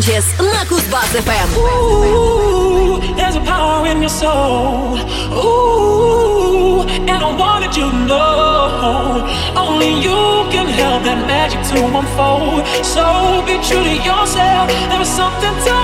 Санчес на Кузбасс ФМ. There's a power in your soul. Ooh, and I wanted you to know. Only you can help that magic to unfold. So be true to yourself. There is something to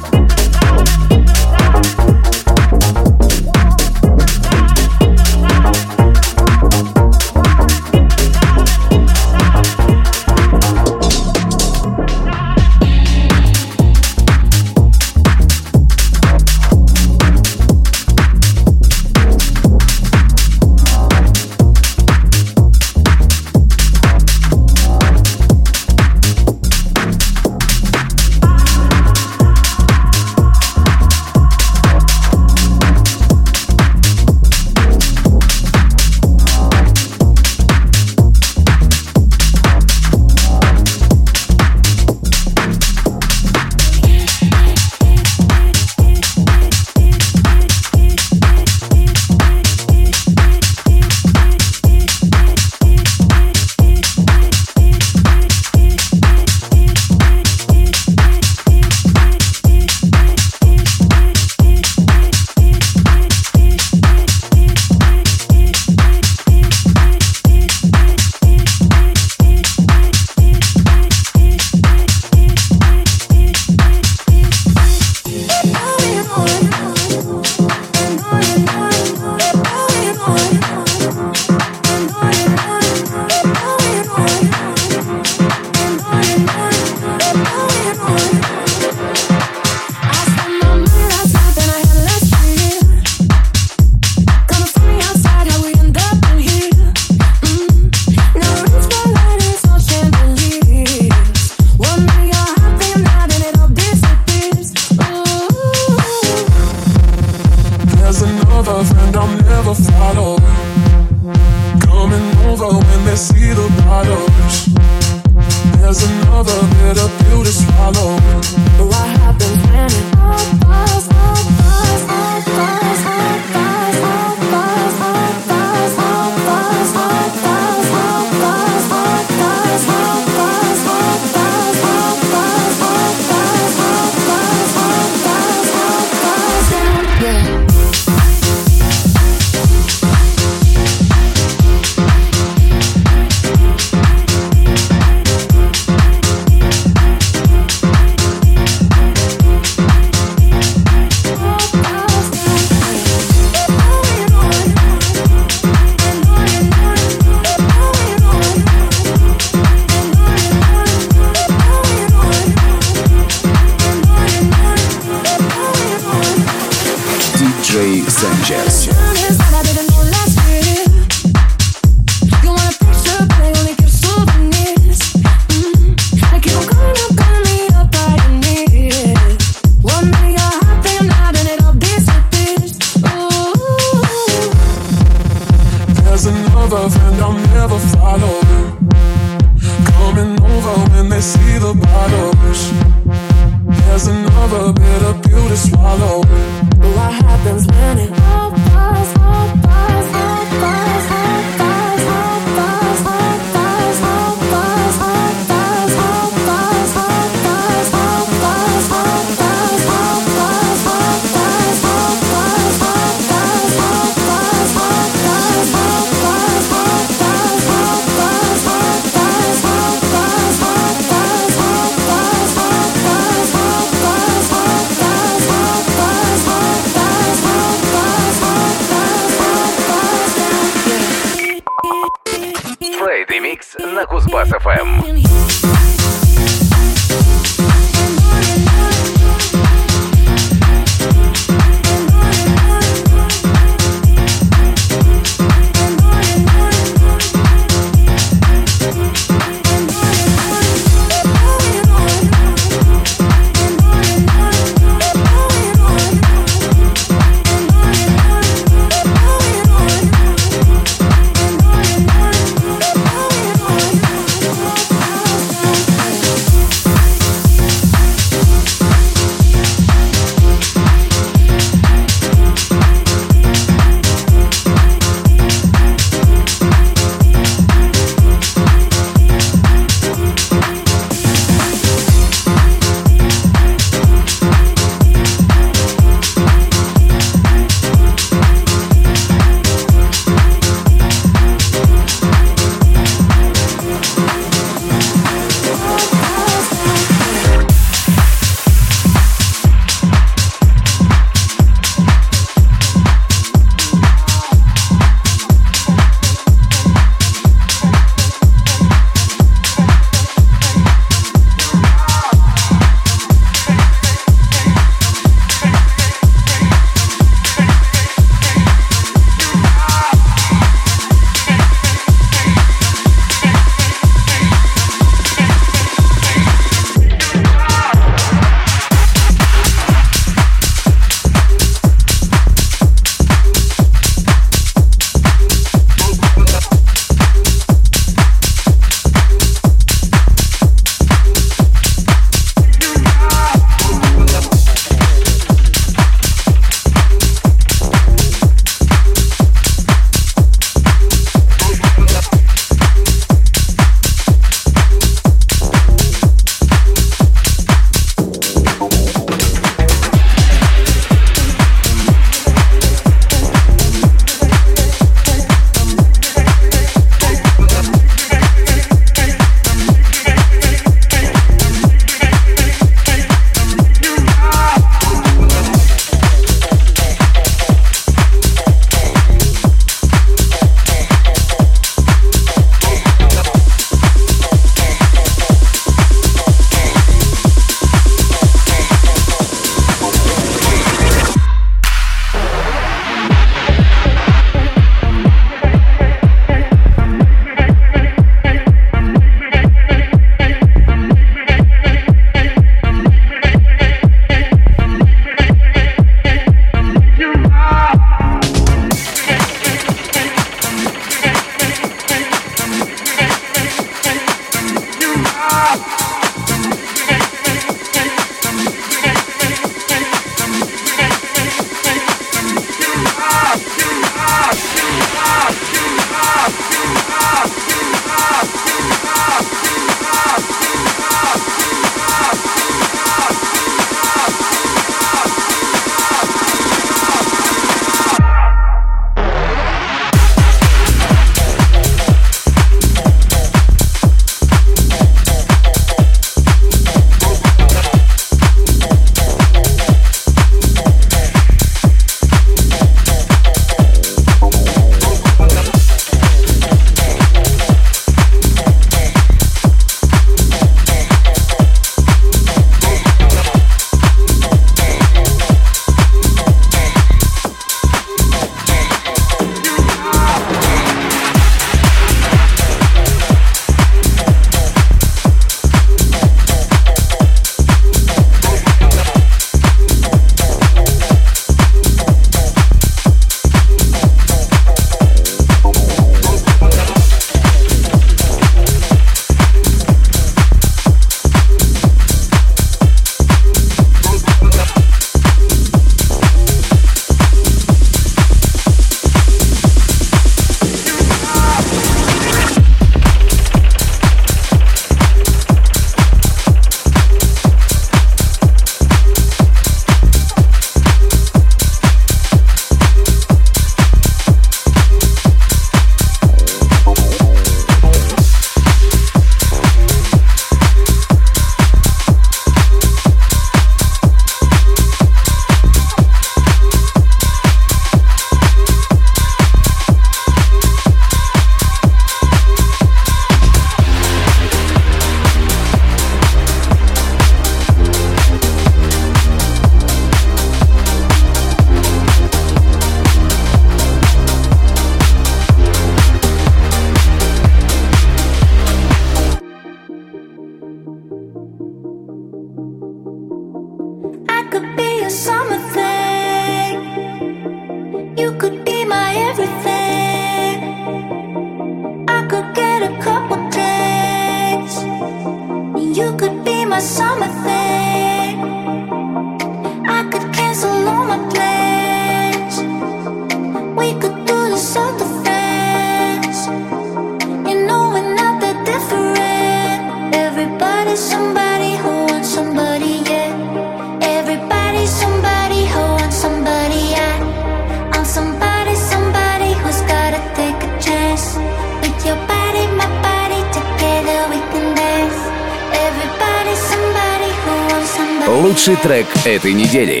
этой недели.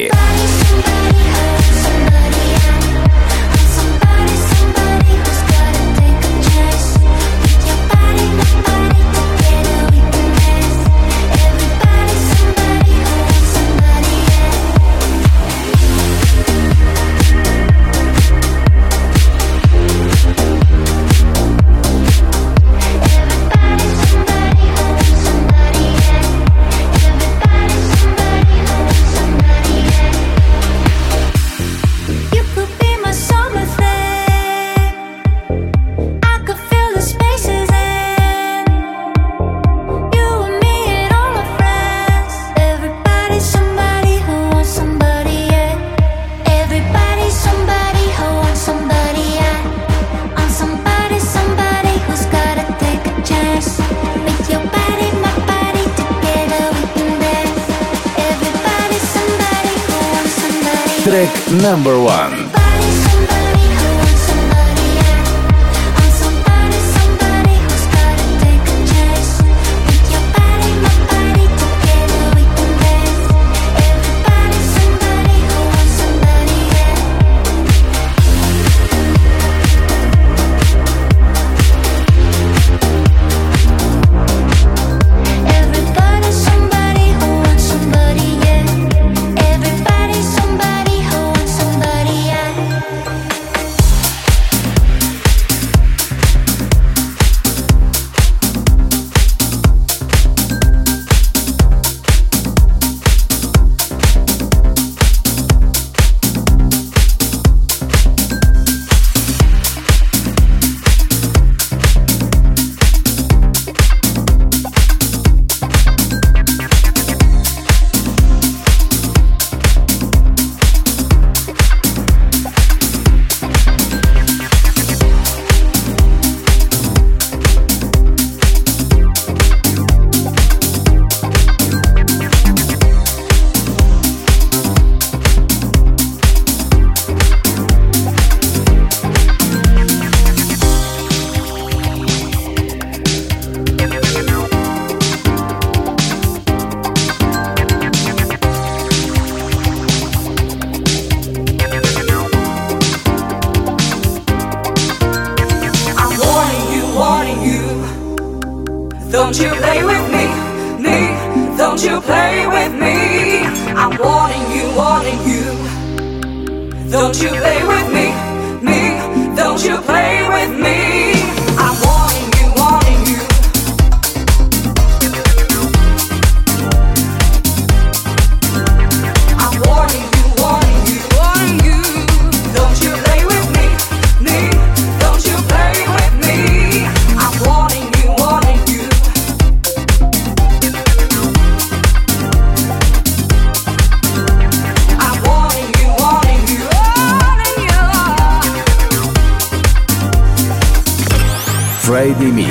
Number one. Don't you play with me, me, don't you play with me. I'm warning you, warning you. Don't you play with me, me, don't you play with me. Academy.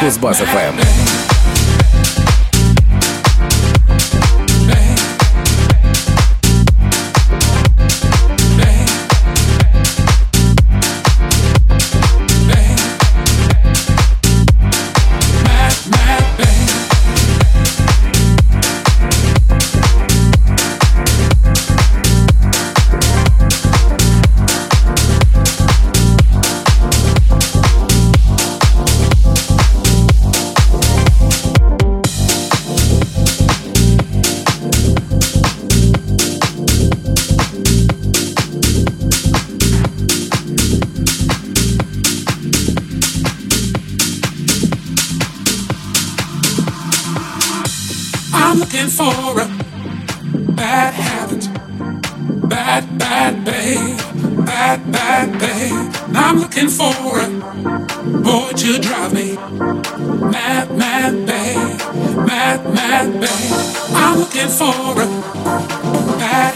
Кузбасс-ФМ. looking for a bad habit. Bad, bad babe. Bad, bad babe. I'm looking for a boy to drive me mad, mad babe. Mad, mad babe. I'm looking for a bad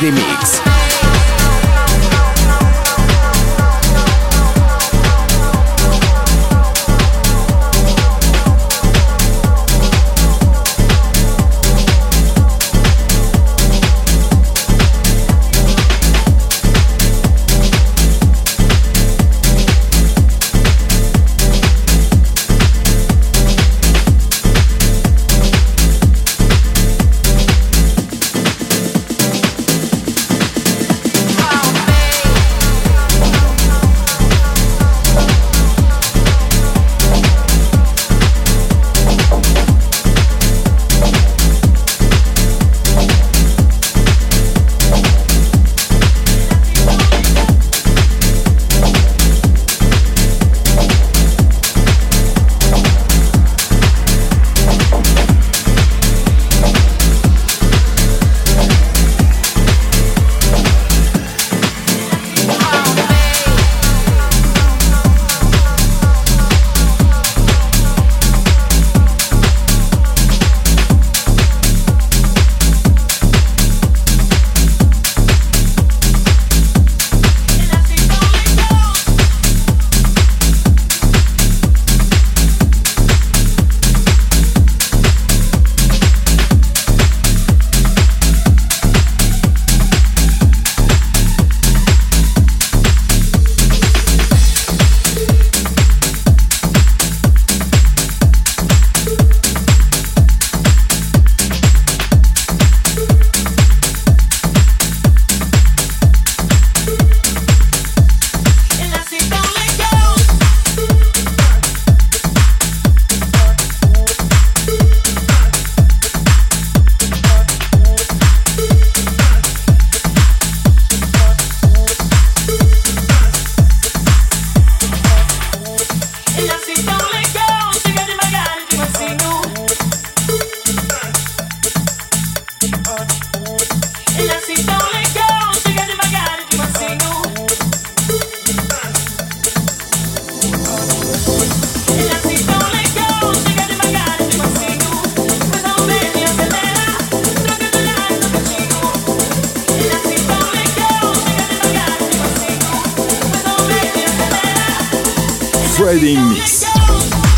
Friday Mix.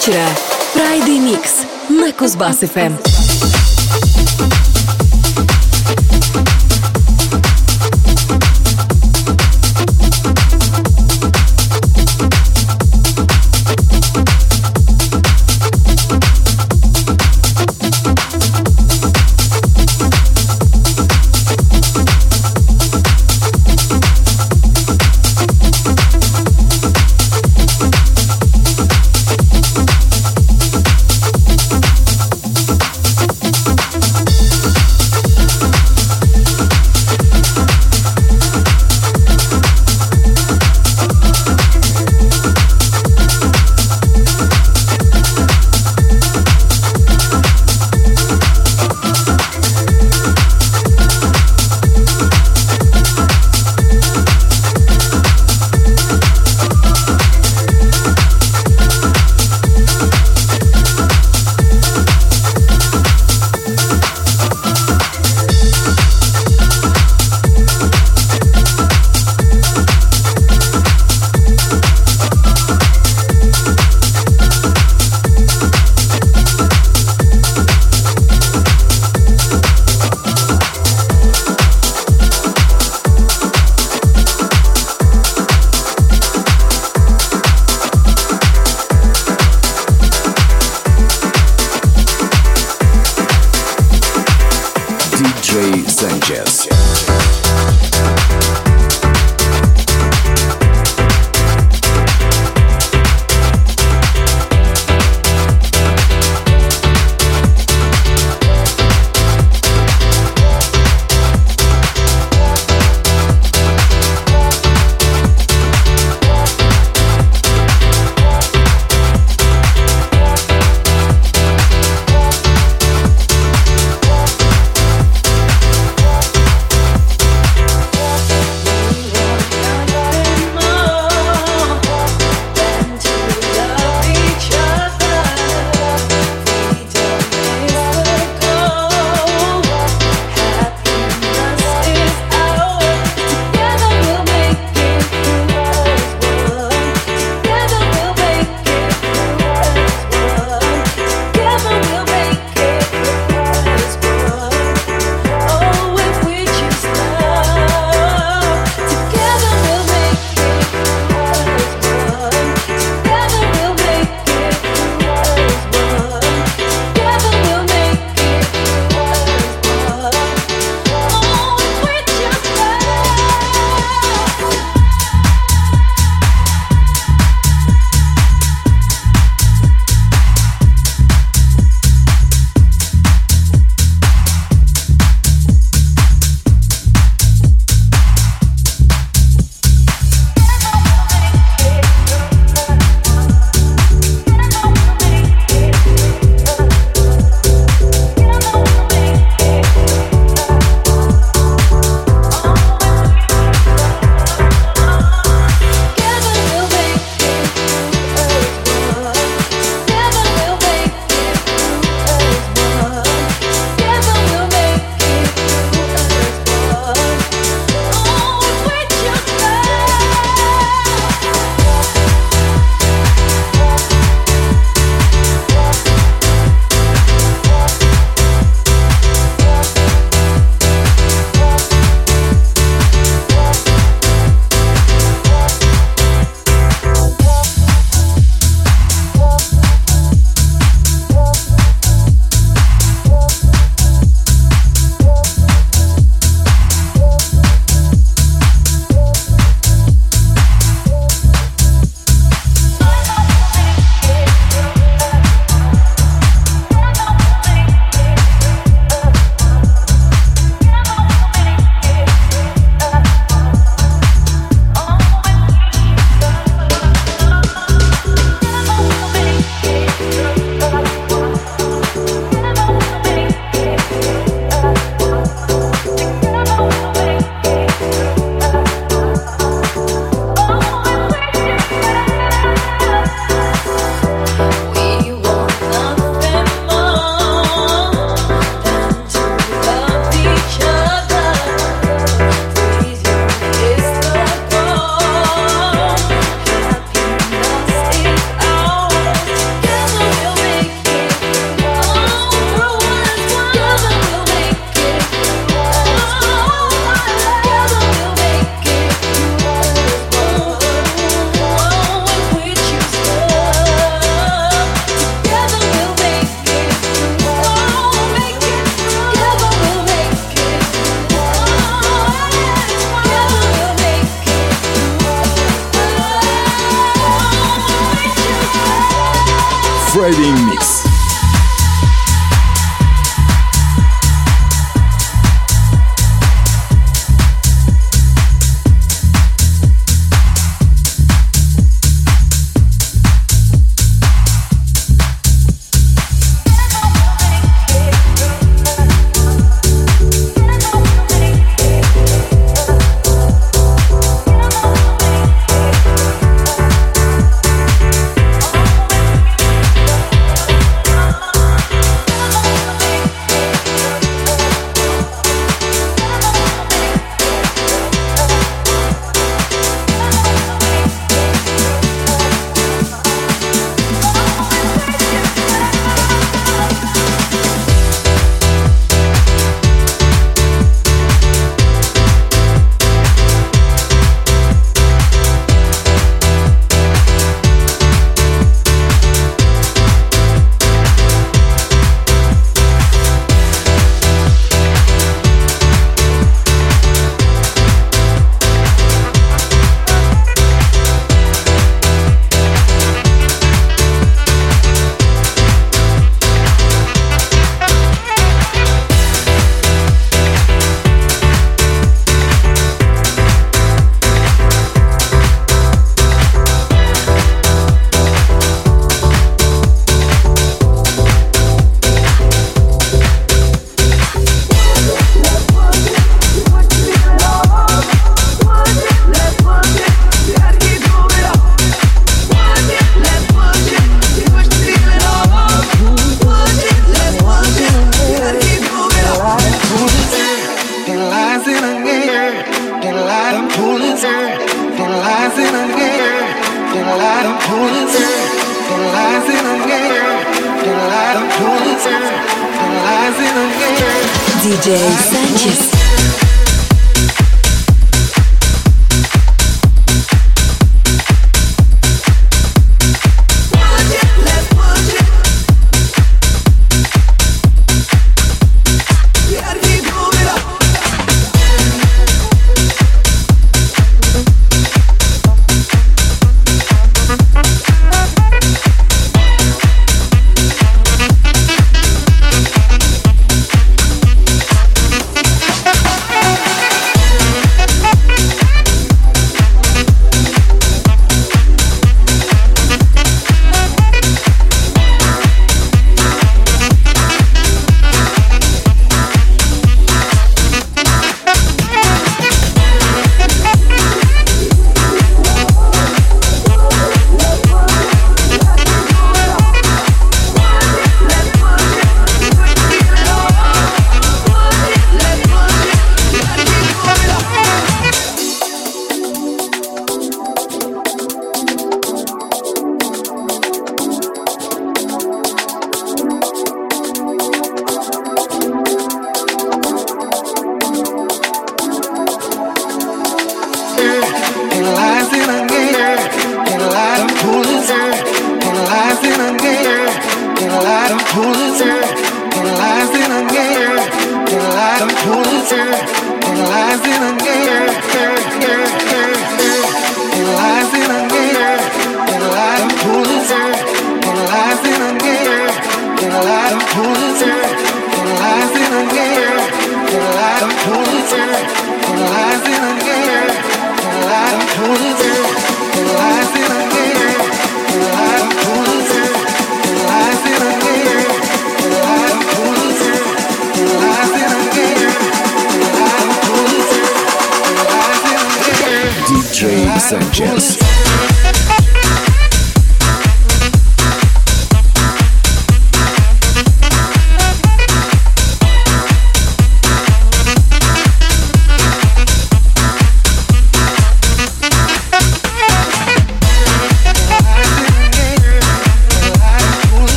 вечера Friday Mix на Кузбасс-ФМ.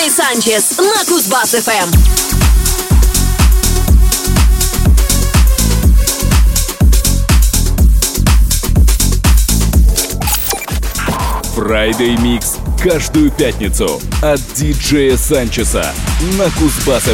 Диджей Санчес на Кузбасс ФМ. Friday Mix каждую пятницу от диджея Санчеса на Кузбасс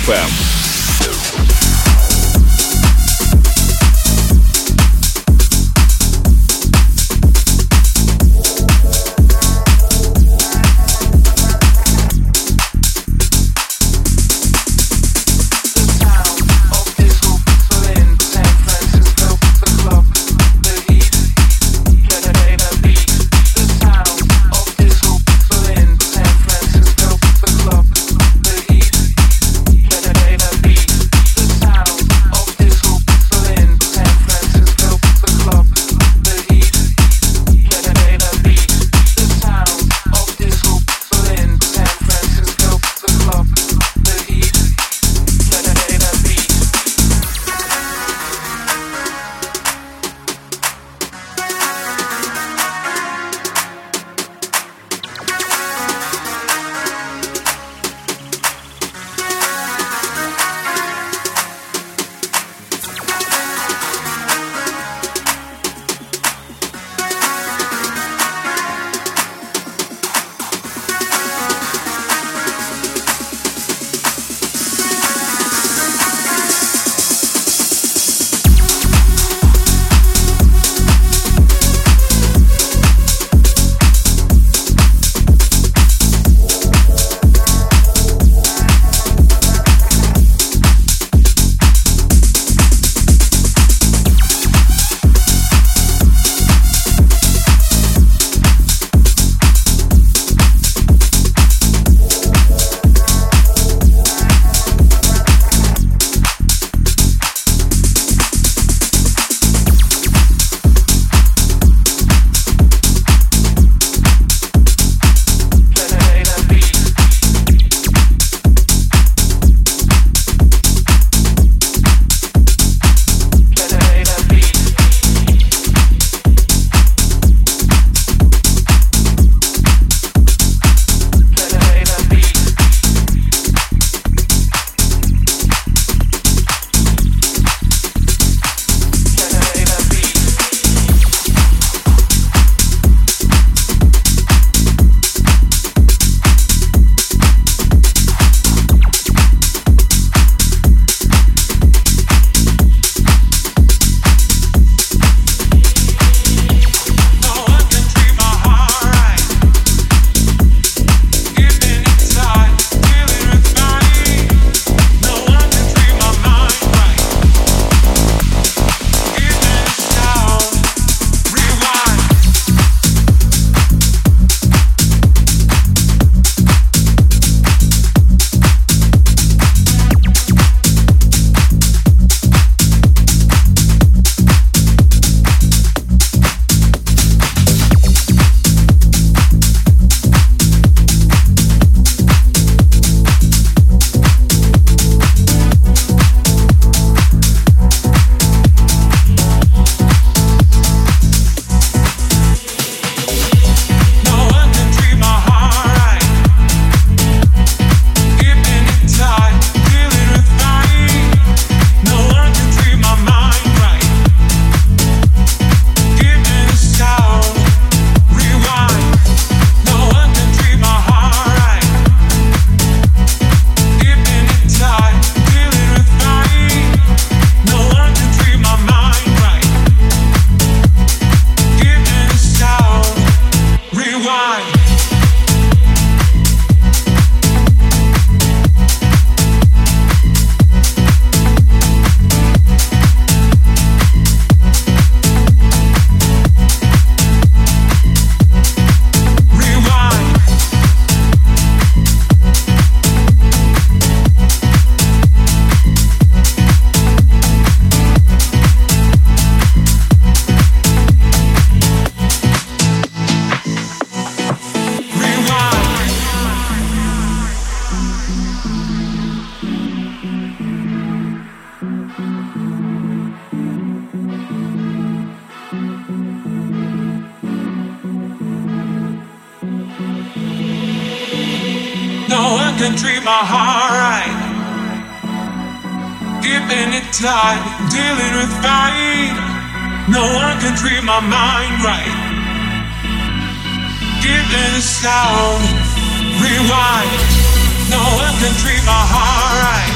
treat my heart right.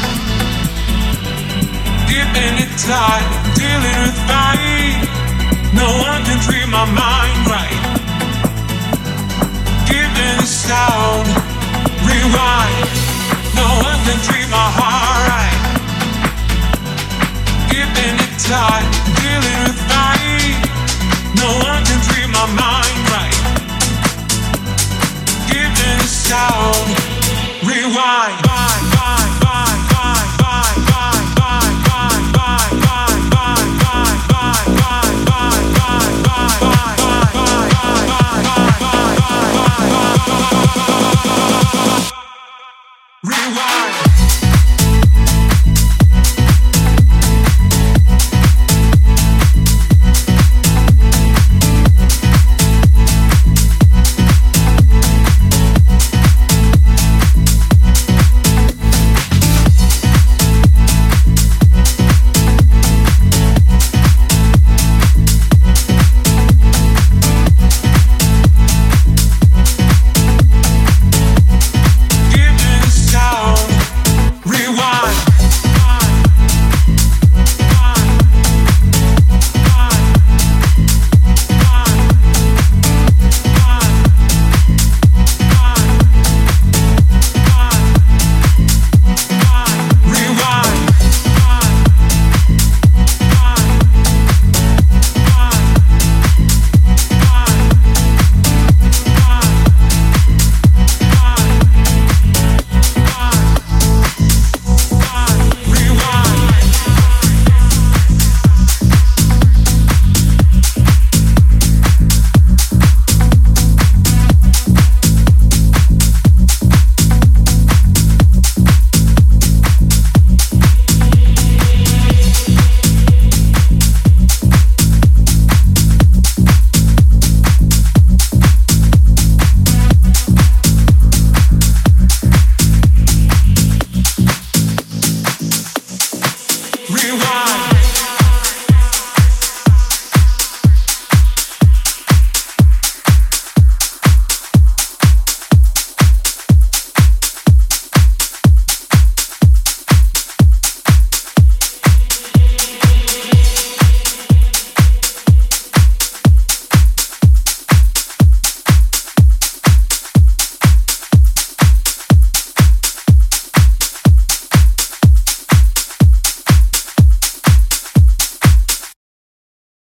Keeping it tight, dealing with fight. No one can treat my mind right. Giving the sound, rewind. No one can treat my heart right. Keeping it tight, dealing with fight. No one can treat my mind right. Giving the sound, rewind.